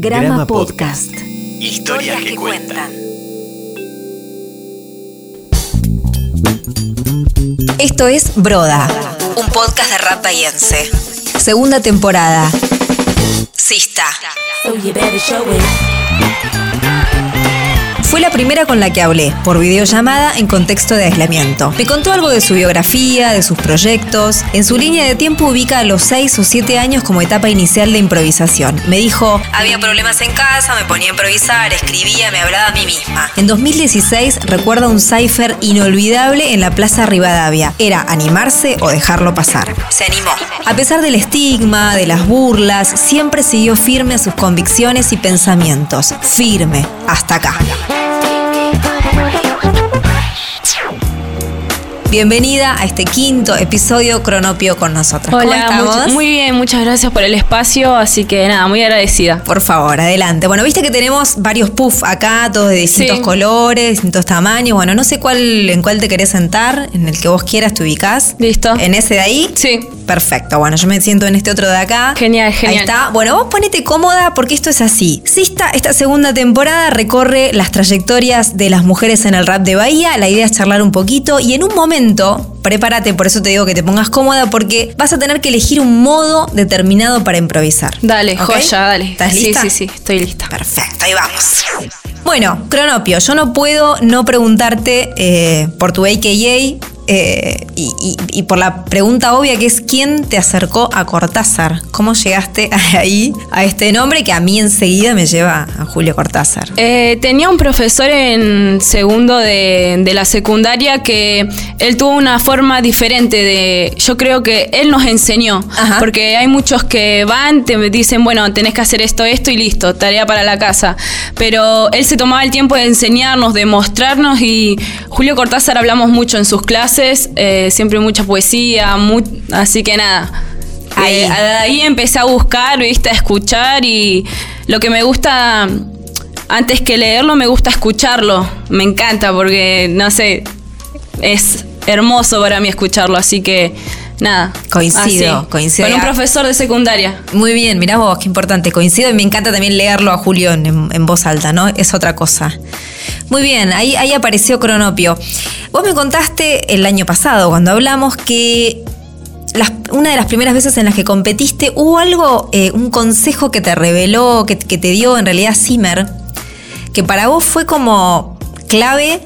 Grama Podcast. Historias que cuentan. Esto es Broda, un podcast de rap bahiense. Segunda temporada. Sista. Fue la primera con la que hablé, por videollamada en contexto de aislamiento. Me contó algo de su biografía, de sus proyectos. En su línea de tiempo ubica a los 6 o 7 años como etapa inicial de improvisación. Me dijo, había problemas en casa, me ponía a improvisar, escribía, me hablaba a mí misma. En 2016 recuerda un cipher inolvidable en la Plaza Rivadavia. Era animarse o dejarlo pasar. Se animó. A pesar del estigma, de las burlas, siempre siguió firme a sus convicciones y pensamientos. Firme, hasta acá. Bienvenida a este quinto episodio Cronopio con nosotros. ¿Cómo Hola, estamos? much- muy bien, muchas gracias por el espacio, así que nada, muy agradecida. Por favor, adelante. Bueno, viste que tenemos varios puffs acá, todos de distintos Sí. colores, distintos tamaños. Bueno, no sé cuál en cuál te querés sentar, en el que vos quieras te ubicás. Listo. ¿En ese de ahí? Sí. Perfecto. Bueno, yo me siento en este otro de acá. Genial, genial. Ahí está. Bueno, vos ponete cómoda porque esto es así. Sista, esta segunda temporada recorre las trayectorias de las mujeres en el rap de Bahía. La idea es charlar un poquito y en un momento, prepárate, por eso te digo que te pongas cómoda porque vas a tener que elegir un modo determinado para improvisar. Dale, joya, dale. ¿Estás sí, lista? sí, sí, estoy lista. Perfecto, ahí vamos. Bueno, Cronopio, yo no puedo no preguntarte eh, por tu AKA eh, y, y- y por la pregunta obvia que es ¿quién te acercó a Cortázar? ¿Cómo llegaste ahí a este nombre que a mí enseguida me lleva a Julio Cortázar? Eh, tenía un profesor en segundo de, de la secundaria que él tuvo una forma diferente de. Yo creo que él nos enseñó. Ajá. Porque hay muchos que van, te dicen, bueno, tenés que hacer esto, esto y listo, tarea para la casa. Pero él se tomaba el tiempo de enseñarnos, de mostrarnos y Julio Cortázar hablamos mucho en sus clases, eh, siempre mucha poesía, mu- así que nada. Ahí. Eh, ahí empecé a buscar, viste, a escuchar y lo que me gusta, antes que leerlo, me gusta escucharlo. Me encanta porque, no sé, es hermoso para mí escucharlo, así que nada. Coincido, así. coincido. Con un profesor de secundaria. Muy bien, mirá vos, qué importante. Coincido y me encanta también leerlo a Julio en, en voz alta, ¿no? Es otra cosa. Muy bien, ahí, ahí apareció Cronopio. Vos me contaste el año pasado, cuando hablamos, que las- una de las primeras veces en las que competiste, hubo algo, eh, un consejo que te reveló, que, que te dio en realidad Zimmer, que para vos fue como clave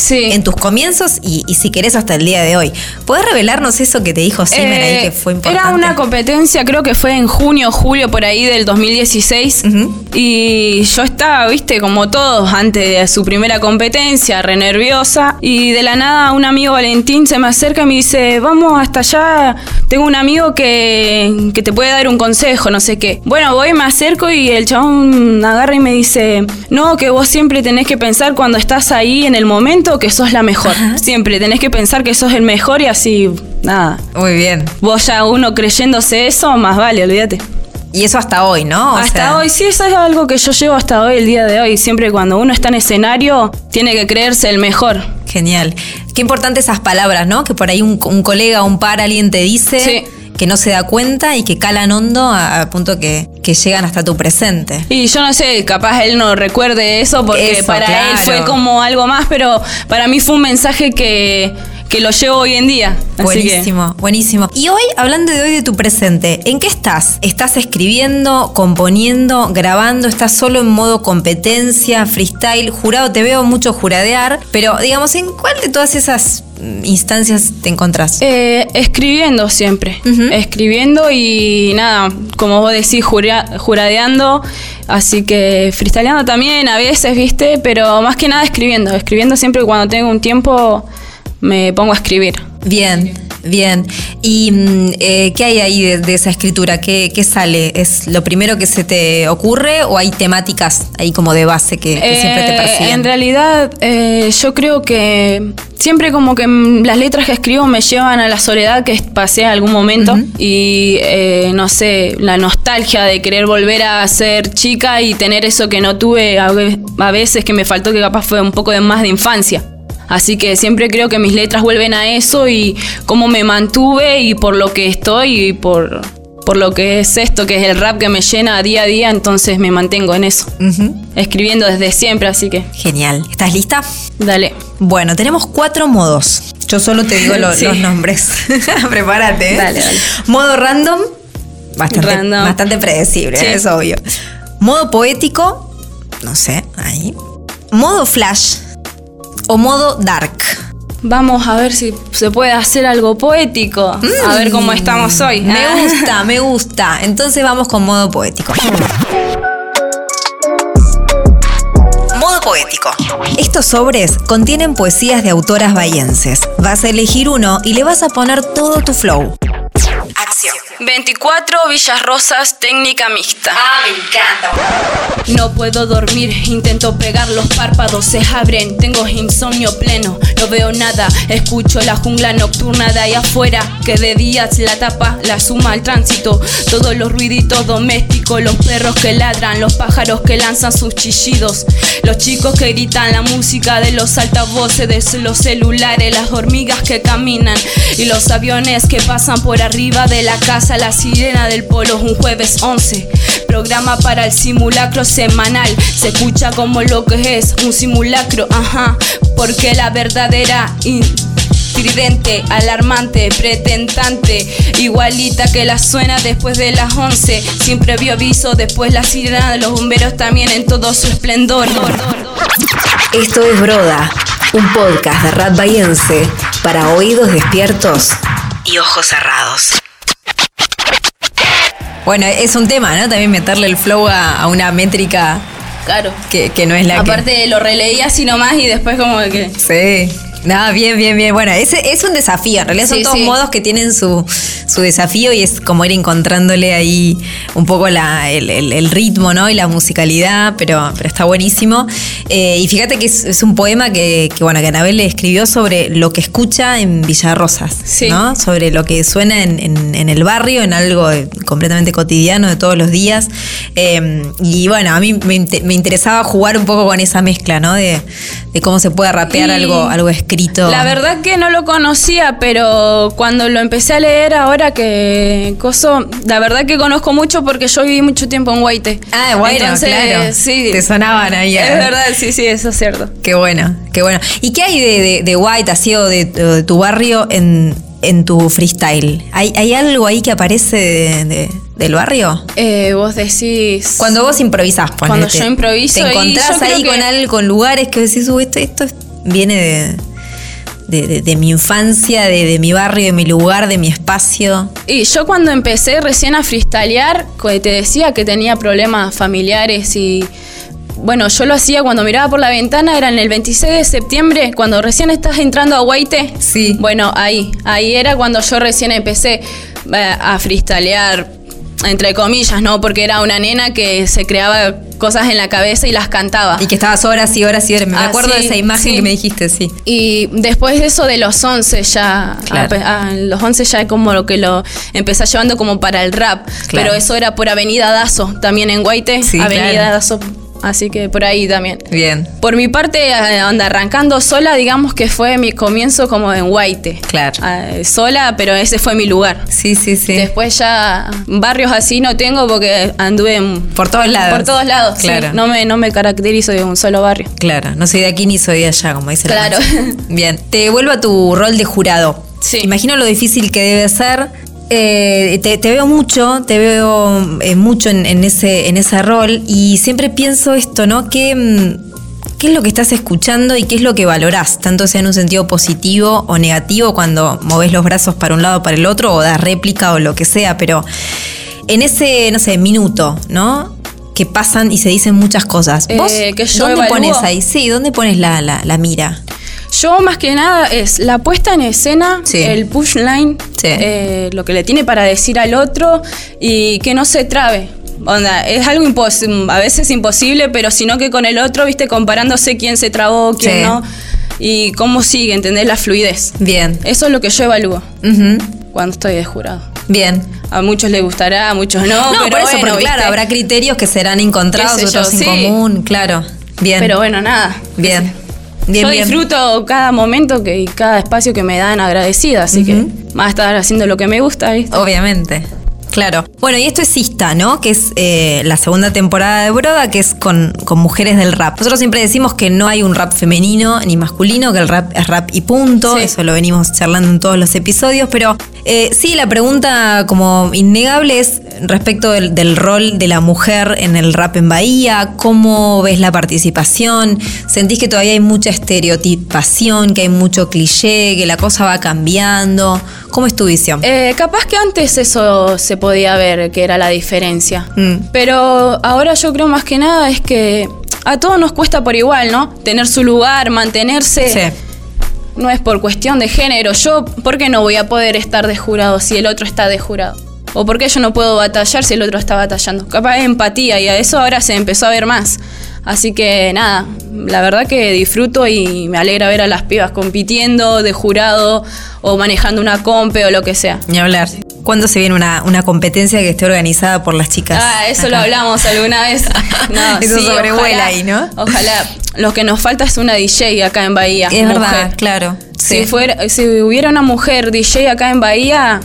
Sí. en tus comienzos y, y si querés hasta el día de hoy. ¿Podés revelarnos eso que te dijo Zimmer ahí Eh, que fue importante? Era una competencia, creo que fue en junio, julio, por ahí del 2016. Ujú. Y yo estaba, viste, como todos, antes de su primera competencia, re nerviosa. Y de la nada, un amigo Valentín se me acerca y me dice: Vamos hasta allá. Tengo un amigo que, que te puede dar un consejo, no sé qué. Bueno, voy, me acerco y el chabón agarra y me dice: No, que vos siempre tenés que pensar cuando estás ahí en el momento que sos la mejor. Siempre tenés que pensar que sos el mejor y así, nada. Muy bien. Vos ya uno creyéndose eso, más vale, olvídate. Y eso hasta hoy, ¿no? O hasta sea, hoy, sí, eso es algo que yo llevo hasta hoy, el día de hoy. Siempre cuando uno está en escenario, tiene que creerse el mejor. Genial. Qué importante esas palabras, ¿no? Que por ahí un, un colega, un par, alguien te dice Sí. Que no se da cuenta y que calan hondo a, a punto que, que llegan hasta tu presente. Y yo no sé, capaz él no recuerde eso porque Eso, para él fue como algo más, pero para mí fue un mensaje que, que lo llevo hoy en día. Así que- Buenísimo, buenísimo. Y hoy, hablando de hoy de tu presente, ¿en qué estás? ¿Estás escribiendo, componiendo, grabando? ¿Estás solo en modo competencia, freestyle? Jurado, te veo mucho juradear, pero digamos, ¿en cuál de todas esas mm, instancias te encontrás? Eh, escribiendo siempre, escribiendo y nada, como vos decís, jura- juradeando, así que freestyleando también a veces, viste, pero más que nada escribiendo, escribiendo siempre cuando tengo un tiempo me pongo a escribir. Bien, bien. ¿Y mm, eh, qué hay ahí de, de esa escritura? ¿Qué, qué sale? ¿Es lo primero que se te ocurre o hay temáticas ahí como de base que, que siempre te Eh, persiguen? En realidad, eh, yo creo que siempre como que mm, las letras que escribo me llevan a la soledad que pasé en algún momento y eh, no sé, la nostalgia de querer volver a ser chica y tener eso que no tuve a ve- a veces que me faltó que capaz fue un poco de más de infancia. Así que siempre creo que mis letras vuelven a eso y cómo me mantuve y por lo que estoy y por, por lo que es esto, que es el rap que me llena día a día, entonces me mantengo en eso. Escribiendo desde siempre, así que Genial. ¿Estás lista? dale. Bueno, tenemos cuatro modos. Yo solo te digo lo- Sí. los nombres. Prepárate. ¿eh? Dale, dale. Modo random. Bastante, Random. bastante predecible, Sí. es obvio. Modo poético. No sé, ahí. Modo flash. O modo dark. Vamos a ver si se puede hacer algo poético. A ver cómo estamos hoy. Mm. Me Ah. gusta, me gusta. Entonces vamos con modo poético. Modo poético. Estos sobres contienen poesías de autoras bahienses. Vas a elegir uno y le vas a poner todo tu flow. Acción. 24 Villas Rosas, técnica mixta. Ah, me encanta. No puedo dormir, intento pegar los párpados, se abren, tengo insomnio pleno, no veo nada, escucho la jungla nocturna de ahí afuera, que de días la tapa, la suma al tránsito, todos los ruiditos domésticos, los perros que ladran, los pájaros que lanzan sus chillidos, los chicos que gritan la música de los altavoces, de los celulares, las hormigas que caminan y los aviones que pasan por arriba de la casa, la sirena del polo, un jueves 11, programa para el simulacro semanal, se escucha como lo que es un simulacro, ajá, porque la verdadera... Tridente, alarmante, pretendante, igualita que la suena después de las 11. Sin previo aviso, después la sirena de los bomberos también en todo su esplendor. Esto es Broda, un podcast de bahiense para oídos despiertos y ojos cerrados. Bueno, es un tema, ¿no? También meterle el flow a, a una métrica Claro. que, que no es la que... Aparte lo releí así nomás y después como que... Sí. Nada, bien, bien, bien. Bueno, ese es un desafío. En realidad son Sí, todos sí. modos que tienen su, su desafío y es como ir encontrándole ahí un poco la, el, el- el ritmo, ¿no? Y la musicalidad, pero, pero está buenísimo. Eh, y fíjate que es, es un poema que, que, bueno, que Anabel le escribió sobre lo que escucha en Villarrosas, Sí. ¿no? Sobre lo que suena en, en- en el barrio, en algo de- completamente cotidiano de todos los días. Eh, y bueno, a mí me, me interesaba jugar un poco con esa mezcla, ¿no? De, de cómo se puede rapear algo, algo escrito. La verdad que no lo conocía, pero cuando lo empecé a leer ahora que coso, la verdad que conozco mucho porque yo viví mucho tiempo en Guaite. Ah, bueno, Entonces, claro. Sí. Te sonaban ahí. Es verdad, sí, sí, eso es cierto. Qué bueno, qué bueno. ¿Y qué hay de, de, de White, así o de, tu barrio en, en tu freestyle? ¿Hay, hay algo ahí que aparece de- de- del barrio? Eh, vos decís. Cuando vos improvisás, ponete. Cuando yo improviso Te y encontrás yo ahí con algo, con lugares que decís, "Uh, esto, esto viene de, de, de- de mi infancia, de, de mi barrio, de mi lugar, de mi espacio. Y yo cuando empecé recién a freestylear, te decía que tenía problemas familiares y bueno, yo lo hacía cuando miraba por la ventana, era en el 26 de septiembre, cuando recién estás entrando a Guaite. Sí. Bueno, ahí, ahí era cuando yo recién empecé eh, a freestylear, entre comillas, ¿no? Porque era una nena que se creaba cosas en la cabeza y las cantaba. Y que estabas horas y horas y horas. Me Ah, acuerdo de esa imagen sí. que me dijiste, sí. Y después de eso de los 11 ya, Claro. a- a- los 11 ya como lo que lo empecé llevando como para el rap, Claro. pero eso era por Avenida Dazo, también en Guaite, Sí, Avenida claro. Dazo, así que por ahí también. Bien, Por mi parte, eh, onda, arrancando sola, digamos que fue mi comienzo como en Guaite. Claro. Ah, sola, pero ese fue mi lugar. sí, sí, sí. Después ya barrios así no tengo porque anduve en- Por todos lados. por todos lados. sí. Claro. No, me, no me caracterizo de un solo barrio. Claro, no soy de aquí ni soy de allá, como dice la Claro. Bien, te vuelvo a tu rol de jurado. Sí. Imagino lo difícil que debe ser. Eh, te, te veo mucho, te veo eh, mucho en, en ese, en ese rol y siempre pienso esto, ¿no? ¿Qué, mm, ¿Qué es lo que estás escuchando y qué es lo que valorás? Tanto sea en un sentido positivo o negativo cuando moves los brazos para un lado o para el otro o das réplica o lo que sea, pero en ese, no sé, minuto, ¿no? Que pasan y se dicen muchas cosas. Eh, ¿Vos que yo dónde evalúo. pones ahí? Sí, ¿dónde pones la, la, la mira? Yo más que nada es la puesta en escena, Sí. el push line, Sí. eh, lo que le tiene para decir al otro y que no se trabe. Onda, es algo a veces imposible, pero sino que con el otro, viste, comparándose quién se trabó, quién Sí. no, y cómo sigue, ¿entendés? La fluidez. Bien. Eso es lo que yo evalúo cuando estoy de jurado. Bien. A muchos les gustará, a muchos no, No, pero por eso, bueno, porque claro, habrá criterios que serán encontrados, yo, otros en común, claro. Bien. Pero bueno, nada. bien. Bien, yo bien. disfruto cada momento que, y cada espacio que me dan agradecida, así que más estar haciendo lo que me gusta, ¿viste? Obviamente. Claro. Bueno, y esto es Sista, ¿no? Que es eh, la segunda temporada de Broda, que es con, con mujeres del rap. Nosotros siempre decimos que no hay un rap femenino ni masculino, que el rap es rap y punto. Sí. Eso lo venimos charlando en todos los episodios. Pero eh, sí, la pregunta como innegable es respecto del, del rol de la mujer en el rap en Bahía. ¿Cómo ves la participación? ¿Sentís que todavía hay mucha estereotipación, que hay mucho cliché, que la cosa va cambiando? ¿Cómo es tu visión? Eh, capaz que antes eso se podía ver, que era la diferencia. Mm. Pero ahora yo creo más que nada es que a todos nos cuesta por igual, ¿no? Tener su lugar, mantenerse. Sí. No es por cuestión de género. Yo, ¿por qué no voy a poder estar de jurado si el otro está de jurado? ¿O por qué yo no puedo batallar si el otro está batallando? Capaz es empatía y a eso ahora se empezó a ver más. Así que nada, la verdad que disfruto y me alegra ver a las pibas compitiendo de jurado o manejando una compe o lo que sea. Ni hablar. ¿Cuándo se viene una, una competencia que esté organizada por las chicas? Ah, eso lo hablamos alguna vez. No, Eso sí, sobrevuela ojalá- ahí, ¿no? Ojalá. Lo que nos falta es una DJ acá en Bahía. Es mujer. verdad, claro. Si, fuera, si hubiera una mujer DJ acá en Bahía,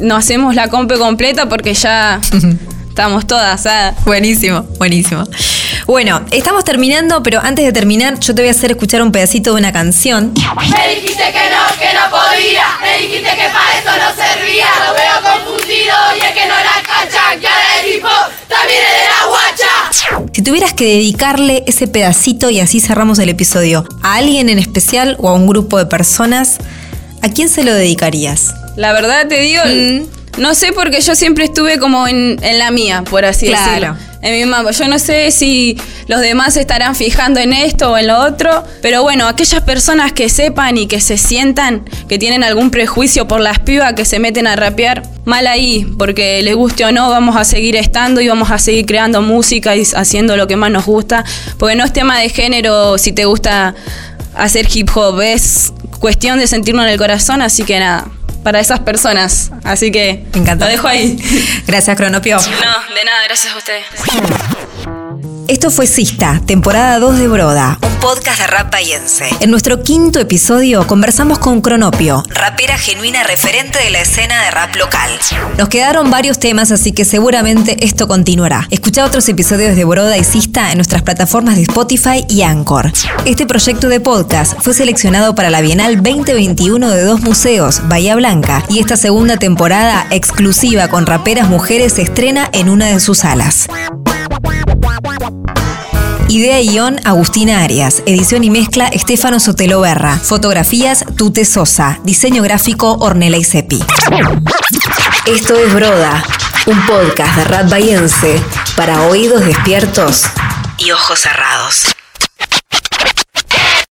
no hacemos la compe completa porque ya estamos todas. ah. Buenísimo, buenísimo. Bueno, estamos terminando, pero antes de terminar, yo te voy a hacer escuchar un pedacito de una canción. Me dijiste que no, que no podía. Me dijiste que para eso no servía. Lo veo confundido y es que no la cachan. Que ahora el tipo también es de la guacha. Si tuvieras que dedicarle ese pedacito, y así cerramos el episodio, a alguien en especial o a un grupo de personas, ¿a quién se lo dedicarías? La verdad te digo, Mm. No sé porque yo siempre estuve como en, en la mía, por así Claro. decirlo. En mi mamá. Yo no sé si los demás se estarán fijando en esto o en lo otro, pero bueno, aquellas personas que sepan y que se sientan que tienen algún prejuicio por las pibas que se meten a rapear, mal ahí, porque les guste o no, vamos a seguir estando y vamos a seguir creando música y haciendo lo que más nos gusta, porque no es tema de género si te gusta hacer hip hop, es cuestión de sentirlo en el corazón, así que nada, para esas personas. Así que Me encanta. lo dejo ahí. Gracias, Cronopio. No, de nada, gracias a ustedes. Esto fue Sista, temporada 2 de Broda, un podcast de rap bahiense. En nuestro quinto episodio conversamos con Cronopio, rapera genuina referente de la escena de rap local. Nos quedaron varios temas, así que seguramente esto continuará. Escucha otros episodios de Broda y Sista en nuestras plataformas de Spotify y Anchor. Este proyecto de podcast fue seleccionado para la Bienal 2021 de dos museos, Bahía Blanca, y esta segunda temporada exclusiva con raperas mujeres se estrena en una de sus salas. Idea y guion Agustina Arias. Edición y mezcla Estefano Sotelo Berra. Fotografías Tute Sosa. Diseño gráfico Ornella Isepi. Esto es Broda, un podcast de rap bahiense para oídos despiertos y ojos cerrados.